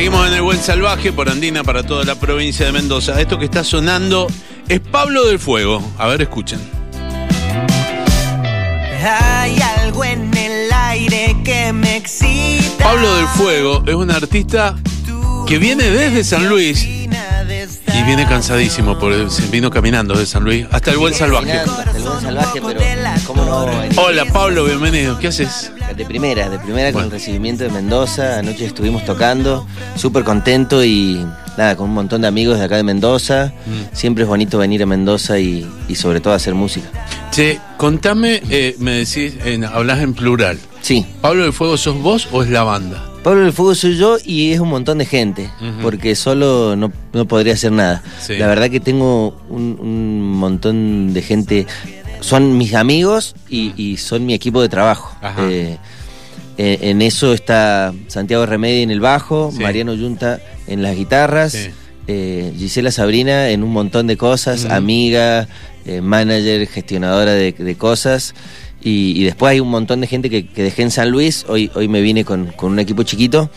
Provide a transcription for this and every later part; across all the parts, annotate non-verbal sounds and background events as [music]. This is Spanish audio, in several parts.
Seguimos en el Buen Salvaje por Andina para toda la provincia de Mendoza. Esto que está sonando es Pablo del Fuego. A ver, escuchen. Hay algo en el aire que me excita. Pablo del Fuego es un artista que viene desde San Luis y viene cansadísimo porque se vino caminando de San Luis hasta el Buen Salvaje. Hasta el buen salvaje, pero ¿cómo no? en- Hola Pablo, bienvenido. ¿Qué haces? De primera, de primera con el recibimiento de Mendoza. Anoche estuvimos tocando, súper contento y nada, con un montón de amigos de acá de Mendoza. Mm. Siempre es bonito venir a Mendoza y, y sobre todo hacer música. Che, contame, eh, me decís, en- hablas en plural. Sí, ¿Pablo del Fuego sos vos o es la banda? Pablo del Fuego soy yo y es un montón de gente, porque solo no, no podría hacer nada. Sí. La verdad que tengo un, un montón de gente, son mis amigos y, y son mi equipo de trabajo. Eh, eh, en eso está Santiago Remedi en el bajo, Sí. Mariano Yunta en las guitarras, Sí. eh, Gisela Sabrina en un montón de cosas, amiga, manager, gestionadora de, de cosas. Y, y después hay un montón de gente que, que dejé en San Luis. Hoy, hoy me vine con, con un equipo chiquito.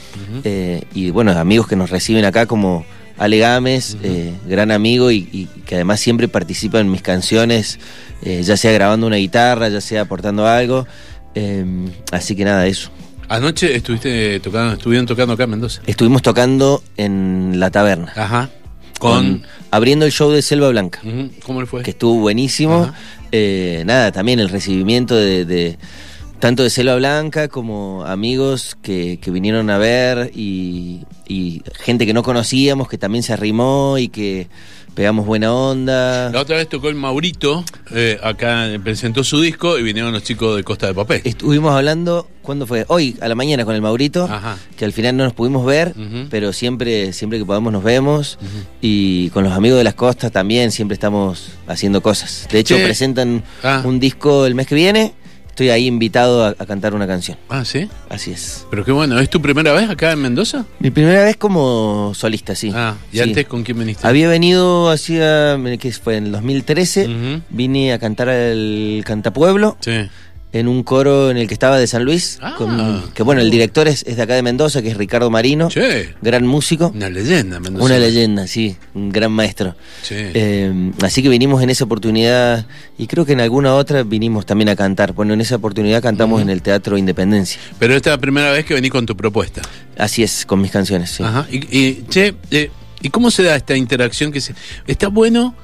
y bueno, amigos que nos reciben acá como Ale Gámez, eh, gran amigo y, y que además siempre participa en mis canciones, eh, ya sea grabando una guitarra, ya sea aportando algo. eh, así que nada, eso. Anoche estuviste tocando, estuvieron tocando acá en Mendoza. Estuvimos tocando en la taberna. Ajá. Con. abriendo el show de Selva Blanca. ¿Cómo le fue? que estuvo buenísimo. Eh, nada, también el recibimiento de, de- tanto de Selva Blanca como amigos que, que vinieron a ver y, y gente que no conocíamos que también se arrimó y que pegamos buena onda. La otra vez tocó el Maurito, eh, acá presentó su disco y vinieron los chicos de Costa de Papel. Estuvimos hablando, ¿cuándo fue? Hoy, a la mañana con el Maurito, Ajá. que al final no nos pudimos ver, pero siempre, siempre que podamos nos vemos. Y con los amigos de las costas también siempre estamos haciendo cosas. De hecho, presentan Ah. un disco el mes que viene. Estoy ahí invitado a, a cantar una canción. Ah, ¿sí? Así es. Pero qué bueno, ¿es tu primera vez acá en Mendoza? Mi primera vez como solista, sí. Ah, ¿y Sí. antes con quién viniste? Había venido hacía, que fue en el 2013, Ujú. vine a cantar al Cantapueblo. Sí. En un coro en el que estaba de San Luis. Ah. con- que bueno, el director es, es de acá de Mendoza, que es Ricardo Marino. Che, Gran músico. una leyenda, Mendoza. Una leyenda, sí. Un gran maestro. Sí. Eh, así que vinimos en esa oportunidad y creo que en alguna otra vinimos también a cantar. Bueno, en esa oportunidad cantamos en el Teatro Independencia. Pero esta es la primera vez que venís con tu propuesta. Así es, con mis canciones, sí. Ajá. Y, y, che, eh, ¿y cómo se da esta interacción? que se, Está bueno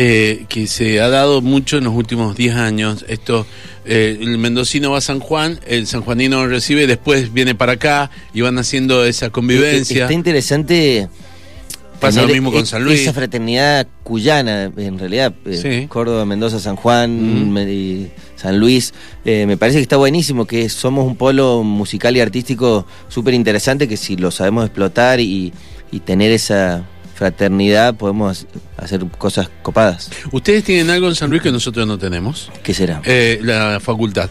eh, que se ha dado mucho en los últimos 10 años. Esto, eh, el mendocino va a San Juan, el sanjuanino recibe, después viene para acá y van haciendo esa convivencia. Está interesante. Pasa lo mismo con e- San Luis. Esa fraternidad cuyana, en realidad. eh, Sí. Córdoba, Mendoza, San Juan, Mm. y San Luis. Eh, me parece que está buenísimo, que somos un polo musical y artístico súper interesante, que si lo sabemos explotar y, y tener esa fraternidad, podemos hacer cosas copadas. Ustedes tienen algo en San Luis que nosotros no tenemos. ¿Qué será? Eh, la facultad,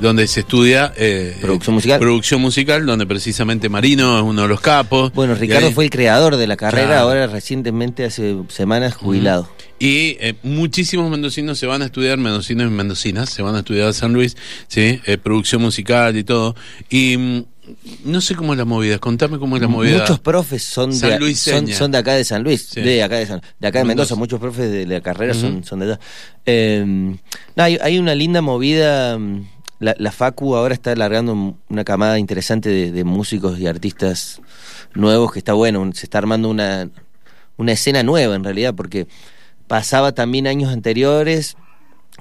donde se estudia eh, Producción musical. producción musical, donde precisamente Marino es uno de los capos. Bueno, Ricardo ahí- fue el creador de la carrera, Claro. ahora recientemente, hace semanas, jubilado. Y eh, muchísimos mendocinos se van a estudiar, mendocinos y mendocinas, se van a estudiar a San Luis, ¿sí? Eh, producción musical y todo. Y mm, no sé cómo es la movida, contame cómo es la movida. Muchos profes son de, son, son de acá de San Luis, Sí. de acá de, San- de acá de Mendoza. Muchos profes de la carrera son, de allá. Eh, no, hay, hay una linda movida. mm, La, la Facu ahora está alargando una camada interesante de, de músicos y artistas nuevos que está bueno. Se está armando una, una escena nueva en realidad, porque pasaba también años anteriores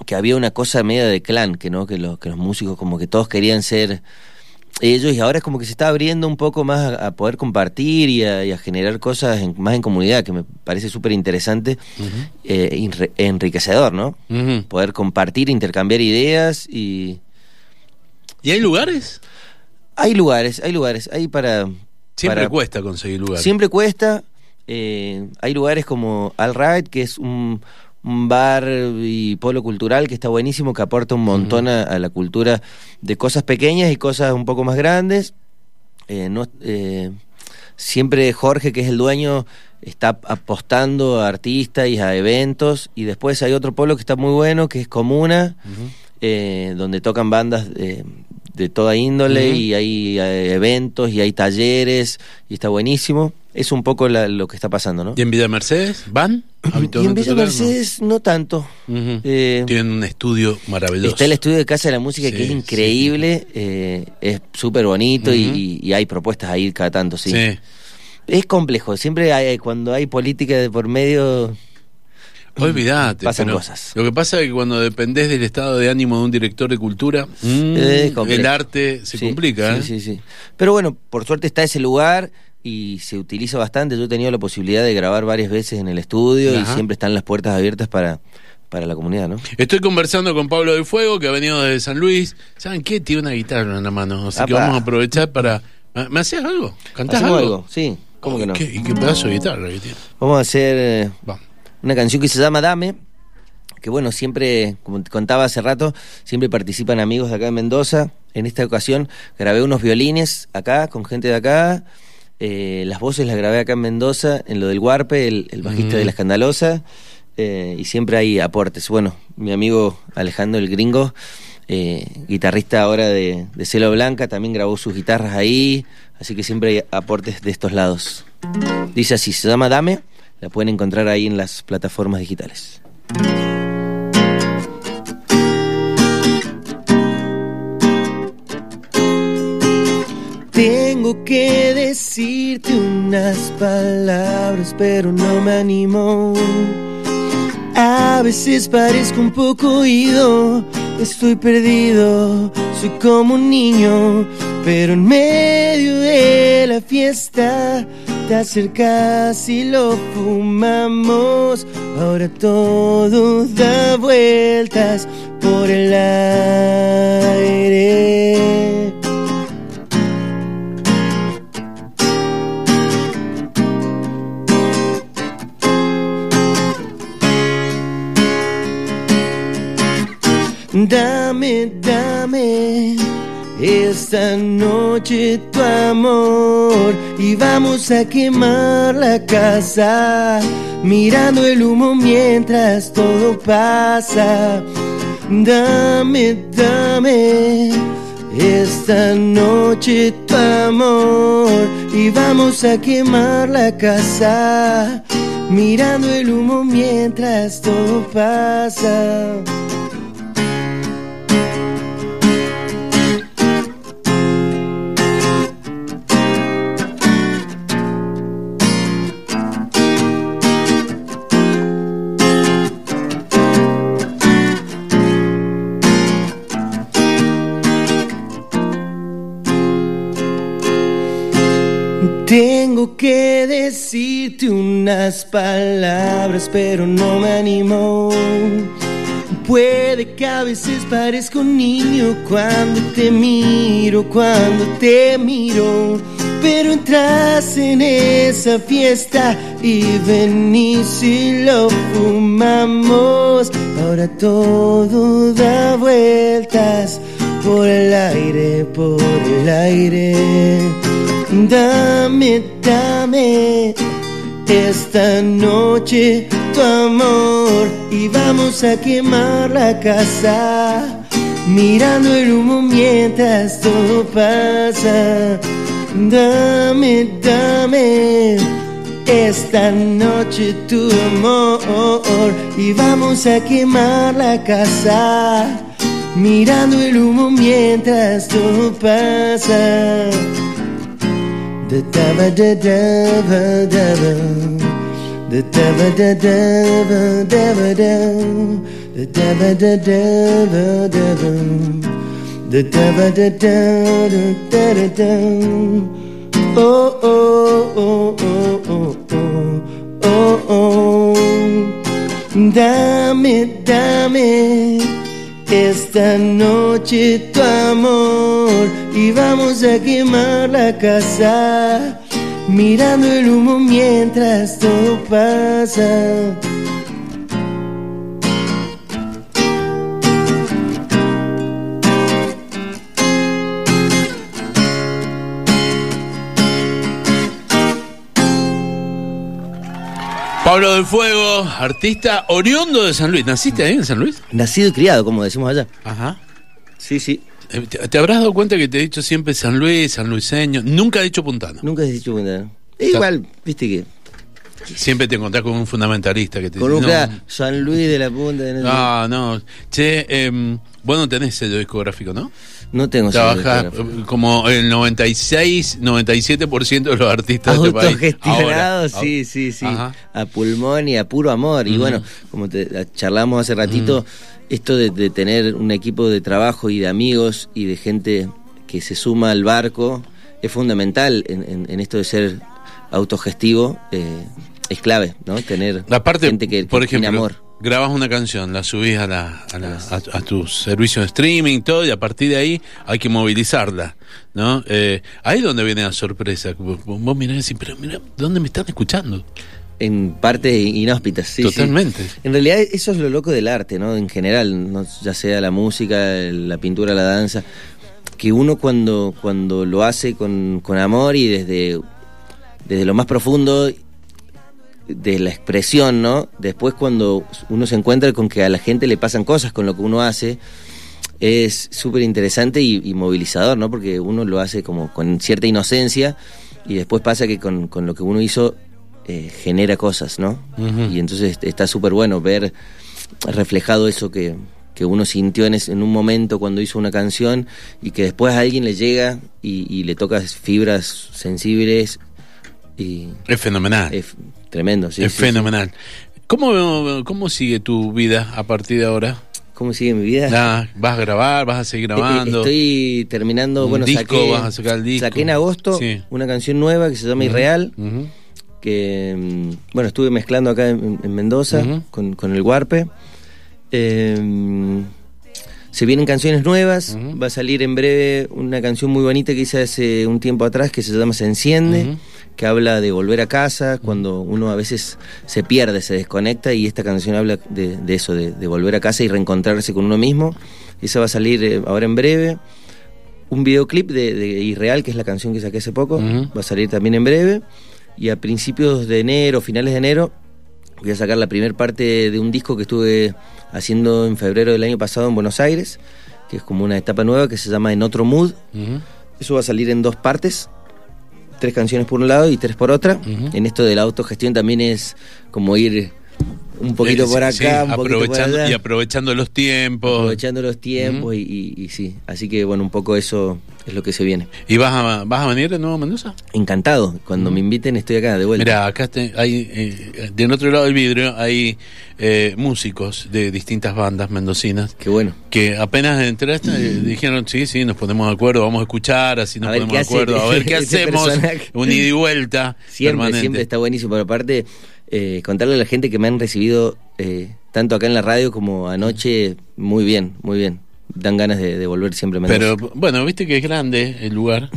que había una cosa media de clan, que no, que los, que los músicos como que todos querían ser ellos y ahora es como que se está abriendo un poco más a, a poder compartir y a, y a generar cosas en- más en comunidad, que me parece súper interesante, eh, enre- enriquecedor, ¿no? Poder compartir, intercambiar ideas y, ¿Y hay lugares? Hay lugares, hay lugares, hay para... Siempre para- cuesta conseguir lugares. Siempre cuesta. eh, hay lugares como All Right, que es un, un bar y polo cultural que está buenísimo, que aporta un montón a, a la cultura de cosas pequeñas y cosas un poco más grandes. Eh, no, eh, siempre Jorge, que es el dueño, está apostando a artistas y a eventos. Y después hay otro polo que está muy bueno, que es Comuna, eh, donde tocan bandas de, de toda índole y hay eh, eventos y hay talleres y está buenísimo. Es un poco la- lo que está pasando, ¿no? ¿Y en Villa Mercedes? ¿Van? Y en Villa no? Mercedes no, tanto. Eh, Tienen un estudio maravilloso. Está el estudio de Casa de la Música Sí, que es sí. increíble, eh, es súper bonito y- Ujú. y, y hay propuestas ahí cada tanto, sí. Sí. Es complejo, siempre hay, cuando hay política de por medio... Olvídate. Pasan pero cosas. Lo que pasa es que cuando dependés del estado de ánimo de un director de cultura, mm, el arte se complica. ¿eh? Sí, sí, sí. Pero bueno, por suerte está ese lugar y se utiliza bastante. Yo he tenido la posibilidad de grabar varias veces en el estudio Ajá. y siempre están las puertas abiertas para, para la comunidad, ¿no? Estoy conversando con Pablo del Fuego, que ha venido desde San Luis. ¿Saben qué? Tiene una guitarra en la mano. Así que vamos a aprovechar para. ¿Me- ¿Me haces algo? ¿Cantás ¿Hacemos algo? algo? Sí, ¿cómo que no? ¿Qué, ¿Y qué pedazo de guitarra que tiene? Vamos a hacer eh, una canción que se llama Dame, que bueno, siempre, como te contaba hace rato, siempre participan amigos de acá de Mendoza. En esta ocasión grabé unos violines acá, con gente de acá. Eh, las voces las grabé acá en Mendoza, en lo del Guarpe, el, el bajista Mm. de La Escandalosa. eh, y siempre hay aportes. Bueno, mi amigo Alejandro el Gringo, eh, guitarrista ahora de, de Celo Blanca, también grabó sus guitarras ahí. Así que siempre hay aportes de estos lados. Dice así, se llama Dame, la pueden encontrar ahí en las plataformas digitales. Que decirte unas palabras, pero no me animo. A veces parezco un poco oído, estoy perdido, soy como un niño, pero en medio de la fiesta te acercas y lo fumamos. Ahora todo da vueltas por el aire. Esta noche tu amor y vamos a quemar la casa mirando el humo mientras todo pasa. Dame, dame esta noche tu amor y vamos a quemar la casa mirando el humo mientras todo pasa. Que decirte unas palabras, pero no me animo. Puede que a veces parezca un niño cuando te miro, cuando te miro. Pero entras en esa fiesta y venís y lo fumamos. Ahora todo da vueltas por el aire, por el aire. Dame, dame esta noche tu amor y vamos a quemar la casa mirando el humo mientras todo pasa. Dame, dame esta noche tu amor y vamos a quemar la casa mirando el humo mientras todo pasa. Da da ba da da ba da ba. Da da ba da da ba da ba da. Da da ba da da ba da ba. Da da ba da da da da da da. Oh oh oh oh oh oh oh oh. Dame, dame esta noche tu amor y vamos a quemar la casa mirando el humo mientras todo pasa. Pablo del Fuego, artista oriundo de San Luis. ¿Naciste ahí en San Luis? Nacido y criado, como decimos allá. Ajá. Sí, sí. Eh, ¿Te, te habrás dado cuenta que te he dicho siempre San Luis, San Luiseño? Nunca he dicho puntano. Nunca he dicho cuenta. Igual, viste que. Siempre te encontrás con un fundamentalista que te dice, no, San Luis de la Punta. de- no, no. Che, em, vos no tenés sello discográfico, ¿no? No tengo eh, como el 96, 97% de los artistas de este país. Autogestionados, Ahora. sí, sí, sí. Ajá. A pulmón y a puro amor. Y bueno, como te, charlamos hace ratito, esto de, de tener un equipo de trabajo y de amigos y de gente que se suma al barco es fundamental en, en- en esto de ser autogestivo. eh, es clave, ¿no? Tener La parte, gente que, que por tiene ejemplo, amor. Grabas una canción, la subís a, la, a, la- a, a tu servicio de streaming, todo, y a partir de ahí hay que movilizarla, ¿no? Eh, ahí es donde viene la sorpresa. Vos, vos mirás y decís, pero mira, ¿dónde me están escuchando? En partes inhóspitas, sí. sí. Totalmente. En realidad eso es lo loco del arte, ¿no? En general, ¿no? ya sea la música, la pintura, la danza, que uno cuando, cuando lo hace con, con amor y desde, desde lo más profundo de la expresión, ¿no? Después cuando uno se encuentra con que a la gente le pasan cosas con lo que uno hace, es súper interesante y, y movilizador, ¿no? Porque uno lo hace como con cierta inocencia y después pasa que con, con lo que uno hizo eh, genera cosas, ¿no? Y entonces está súper bueno ver reflejado eso que, que uno sintió en, ese- en un momento cuando hizo una canción y que después a alguien le llega y, y le toca fibras sensibles y Es fenomenal. es tremendo, sí. es sí, sí. fenomenal. ¿Cómo, ¿Cómo sigue tu vida a partir de ahora? ¿Cómo sigue mi vida? Ah, ¿Vas a grabar? ¿Vas a seguir grabando? Estoy terminando, ¿Un bueno, disco? saqué, ¿Vas a sacar el disco? saqué en agosto Sí. una canción nueva que se llama Irreal, que bueno, estuve mezclando acá en, en Mendoza con, con el Guarpe. Eh, se vienen canciones nuevas, va a salir en breve una canción muy bonita que hice hace un tiempo atrás que se llama Se enciende. Que habla de volver a casa, cuando uno a veces se pierde, se desconecta y esta canción habla de, de eso, de, de volver a casa y reencontrarse con uno mismo. Esa va a salir eh, ahora en breve. Un videoclip de, de Irreal, que es la canción que saqué hace poco, va a salir también en breve. Y a principios de enero, finales de enero, voy a sacar la primera parte de un disco que estuve haciendo en febrero del año pasado en Buenos Aires, que es como una etapa nueva que se llama En Otro Mood. Eso va a salir en dos partes, tres canciones por un lado y tres por otra. En esto de la autogestión también es como ir un poquito por acá, sí, un poquito por aprovechando, allá. y aprovechando los tiempos. aprovechando los tiempos y, y- y sí, así que bueno, un poco eso es lo que se viene. ¿Y vas a, vas a venir de nuevo a Mendoza? Encantado, cuando me inviten estoy acá de vuelta. Mira, acá te- hay, eh, del otro lado del vidrio hay eh, músicos de distintas bandas mendocinas Qué bueno. que apenas entraste eh, dijeron, sí, sí, nos ponemos de acuerdo, vamos a escuchar, así nos ponemos de hace acuerdo, a ver [laughs] qué este hacemos, un ida y vuelta [laughs] Siempre, permanente. siempre está buenísimo. Pero aparte, eh, contarle a la gente que me han recibido eh, tanto acá en la radio como anoche, muy bien, muy bien. Dan ganas de, de volver siempre a Mendoza. Pero bueno, viste que es grande el lugar,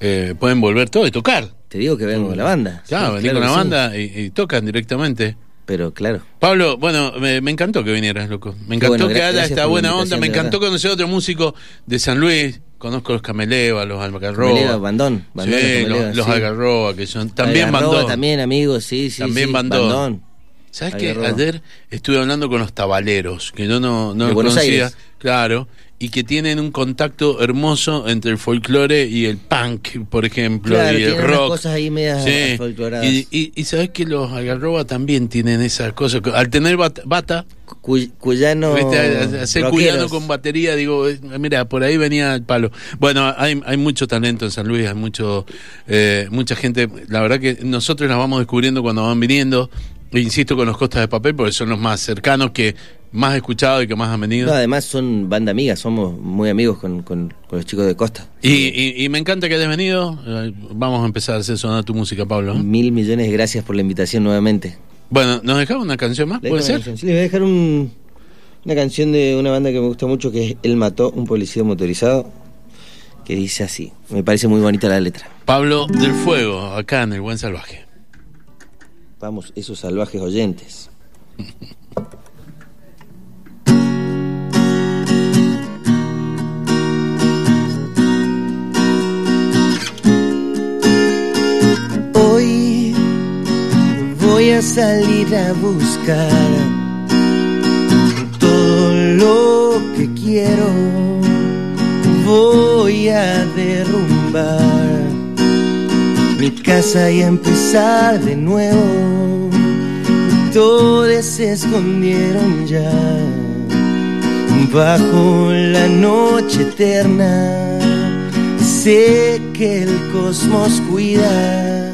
eh, pueden volver todo y tocar. Te digo que vengo con la banda. Claro, Sí, venir con la sí. banda y, y tocan directamente. Pero claro. Pablo, bueno, me, me encantó que vinieras, loco. Me encantó bueno, que haya esta buena onda. Me encantó conocer a otro músico de San Luis. Conozco los Cameleva, los Cameleva, Almacarroa. Bandón, Bandón, sí, los Cameleva. Algarroba, que son también Algarroba Bandón. También, amigos, sí, sí. También sí, Bandón. ¿Sabes qué? Algarroba. Ayer estuve hablando con los tabaleros, que yo no, no los conocía. Aires. Claro. Y que tienen un contacto hermoso entre el folclore y el punk, por ejemplo, Claro, y el rock. cosas ahí medias Sí. folcloradas. Y, y, y sabes que los Algarroba también tienen esas cosas. Al tener bat- bata, Cuy- cuyano. ¿viste? hacer rockeros. cuyano con batería, digo, mira, por ahí venía el palo. Bueno, hay, hay mucho talento en San Luis, hay mucho, eh, mucha gente. La verdad que nosotros las vamos descubriendo cuando van viniendo. E insisto con los Costas de Papel, porque son los más cercanos, que más escuchados y que más han venido. No, además son banda amiga, somos muy amigos con, con- con los chicos de Costa. y, y- y me encanta que hayas venido. Eh, Vamos a empezar a hacer sonar tu música, Pablo. ¿eh? Mil millones de gracias por la invitación nuevamente. Bueno, ¿nos dejamos una canción más? Sí, les voy a dejar un, Una canción de una banda que me gusta mucho que es Él mató un policía motorizado, que dice así. Me parece muy bonita la letra. Pablo del Fuego, acá en El Buen Salvaje. Vamos, esos salvajes oyentes. [laughs] a salir a buscar todo lo que quiero. Voy a derrumbar mi casa y empezar de nuevo. Todos se escondieron ya bajo la noche eterna. Sé que el cosmos cuida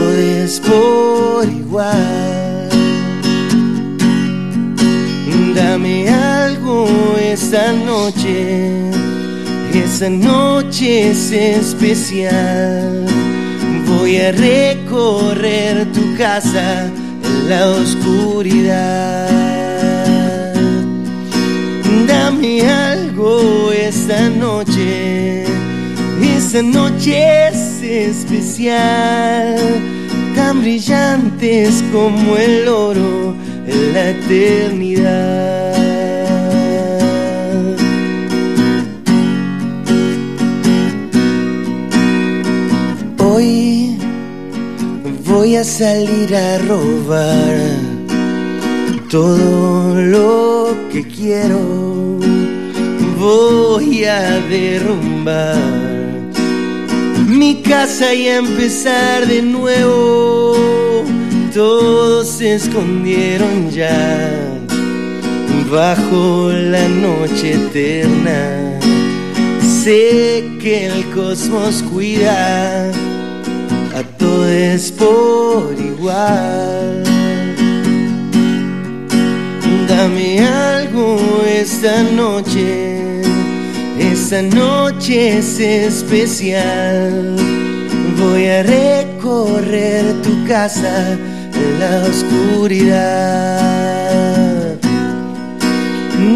todos por igual. Dame algo esta noche, esa noche es especial. Voy a recorrer tu casa en la oscuridad. Dame algo esta noche, esa noche es especial, tan brillantes como el oro en la eternidad. Hoy voy a salir a robar todo lo que quiero. Voy a derrumbar mi casa y a empezar de nuevo. Todos se escondieron ya bajo la noche eterna. Sé que el cosmos cuida a todos por igual. Dame algo esta noche, esta noche es especial. Voy a recorrer tu casa en la oscuridad.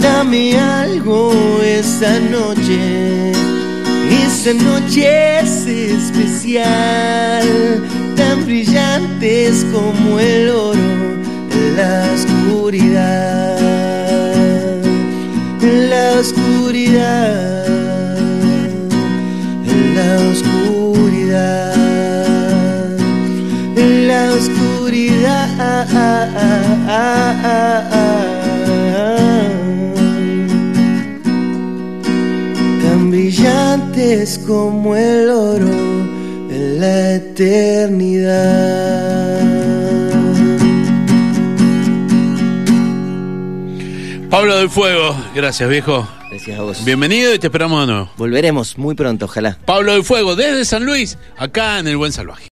Dame algo esta noche, esta noche es especial, tan brillantes como el oro en la oscuridad, en la oscuridad, eternidad. Pablo del Fuego, gracias viejo. Gracias a vos. Bienvenido y te esperamos de nuevo. Volveremos muy pronto, ojalá. Pablo del Fuego, desde San Luis, acá en El Buen Salvaje.